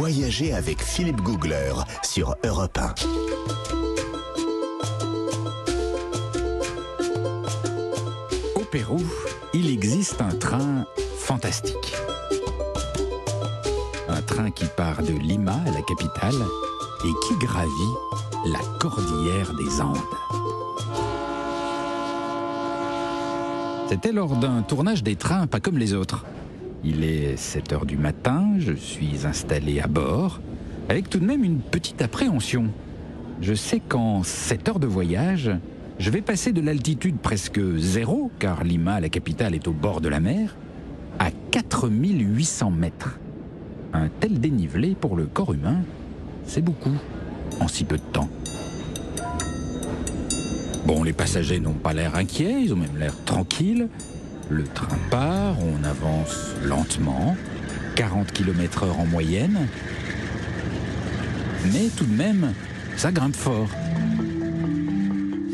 Voyager avec Philippe Googler sur Europe 1. Au Pérou, il existe un train fantastique. Un train qui part de Lima, la capitale, et qui gravit la cordillère des Andes. C'était lors d'un tournage des trains pas comme les autres. Il est 7 heures du matin, je suis installé à bord, avec tout de même une petite appréhension. Je sais qu'en 7 heures de voyage, je vais passer de l'altitude presque zéro, car Lima, la capitale, est au bord de la mer, à 4800 mètres. Un tel dénivelé pour le corps humain, c'est beaucoup en si peu de temps. Bon, les passagers n'ont pas l'air inquiets, ils ont même l'air tranquilles. Le train part, on avance lentement, 40 km/h en moyenne. Mais tout de même, ça grimpe fort.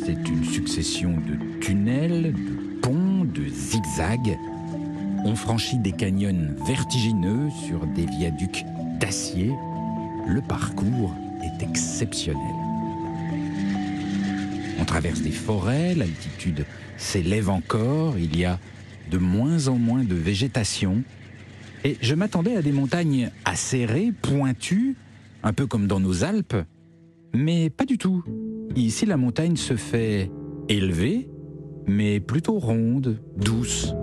C'est une succession de tunnels, de ponts, de zigzags. On franchit des canyons vertigineux sur des viaducs d'acier. Le parcours est exceptionnel. On traverse des forêts, l'altitude s'élève encore, il y a de moins en moins de végétation. Et je m'attendais à des montagnes acérées, pointues, un peu comme dans nos Alpes, mais pas du tout. Ici, la montagne se fait élevée, mais plutôt ronde, douce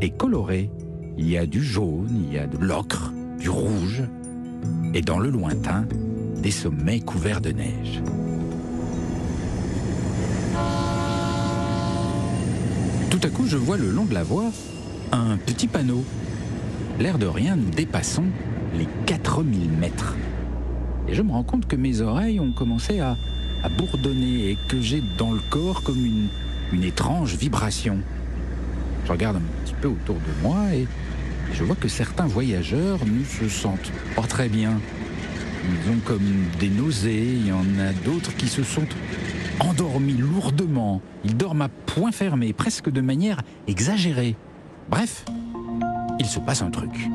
et colorée. Il y a du jaune, il y a de l'ocre, du rouge, et dans le lointain, des sommets couverts de neige. Tout à coup, je vois le long de la voie un petit panneau. L'air de rien, nous dépassons les 4000 mètres. Et je me rends compte que mes oreilles ont commencé à, bourdonner et que j'ai dans le corps comme une étrange vibration. Je regarde un petit peu autour de moi et je vois que certains voyageurs ne se sentent pas très bien. Ils ont comme des nausées, il y en a d'autres qui se sont endormis lourdement. Ils dorment à point fermé, presque de manière exagérée. Bref, il se passe un truc.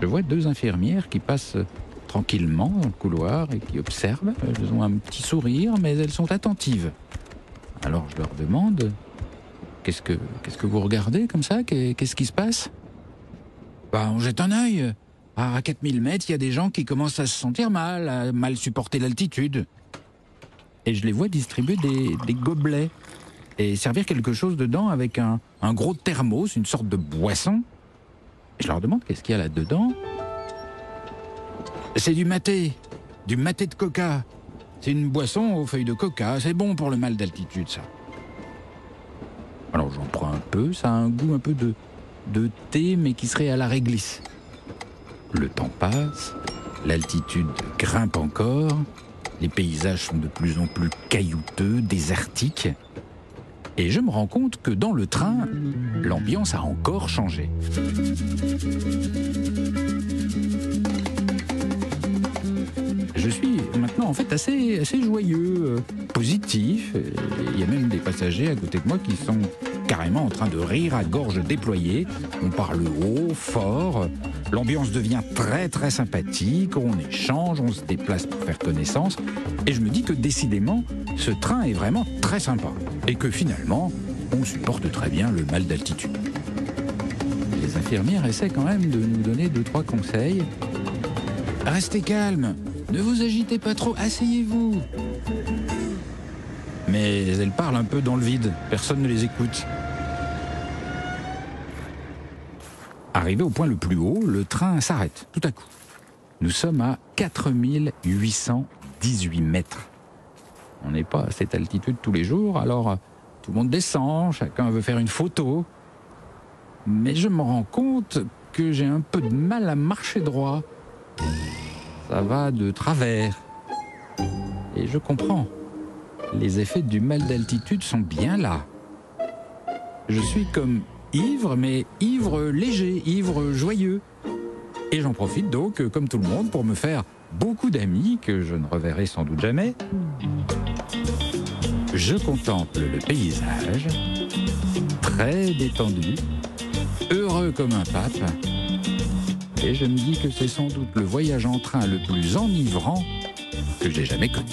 Je vois deux infirmières qui passent tranquillement dans le couloir et qui observent. Elles ont un petit sourire, mais elles sont attentives. Alors je leur demande Qu'est-ce que, vous regardez comme ça? Qu'est-ce qui se passe? Bah, on jette un œil. À 4000 mètres, il y a des gens qui commencent à se sentir mal, à mal supporter l'altitude. Et je les vois distribuer des, gobelets et servir quelque chose dedans avec un, gros thermos, une sorte de boisson. Je leur demande qu'est-ce qu'il y a là-dedans. C'est du maté, du maté de coca. C'est une boisson aux feuilles de coca, c'est bon pour le mal d'altitude, ça. Alors j'en prends un peu, ça a un goût un peu de, de thé, mais qui serait à la réglisse. Le temps passe, l'altitude grimpe encore, les paysages sont de plus en plus caillouteux, désertiques, et je me rends compte que dans le train, l'ambiance a encore changé. Je suis maintenant en fait assez, assez joyeux, euh, positif. Il y a même des passagers à côté de moi qui sont carrément en train de rire à gorge déployée. On parle haut, fort. L'ambiance devient très très sympathique. On échange, on se déplace pour faire connaissance. Et je me dis que décidément, ce train est vraiment très sympa. Et que finalement, on supporte très bien le mal d'altitude. Les infirmières essaient quand même de nous donner deux, trois conseils. Restez calme, ne vous agitez pas trop, asseyez-vous. Mais elles parlent un peu dans le vide, personne ne les écoute. Arrivé au point le plus haut, le train s'arrête tout à coup. Nous sommes à 4818 mètres. On n'est pas à cette altitude tous les jours, alors tout le monde descend, chacun veut faire une photo. Mais je me rends compte que j'ai un peu de mal à marcher droit. Ça va de travers. Et je comprends. Les effets du mal d'altitude sont bien là. Je suis comme ivre, mais ivre léger, ivre joyeux. Et j'en profite donc, comme tout le monde, pour me faire beaucoup d'amis que je ne reverrai sans doute jamais. Je contemple le paysage, très détendu, heureux comme un pape. Et je me dis que c'est sans doute le voyage en train le plus enivrant que j'ai jamais connu.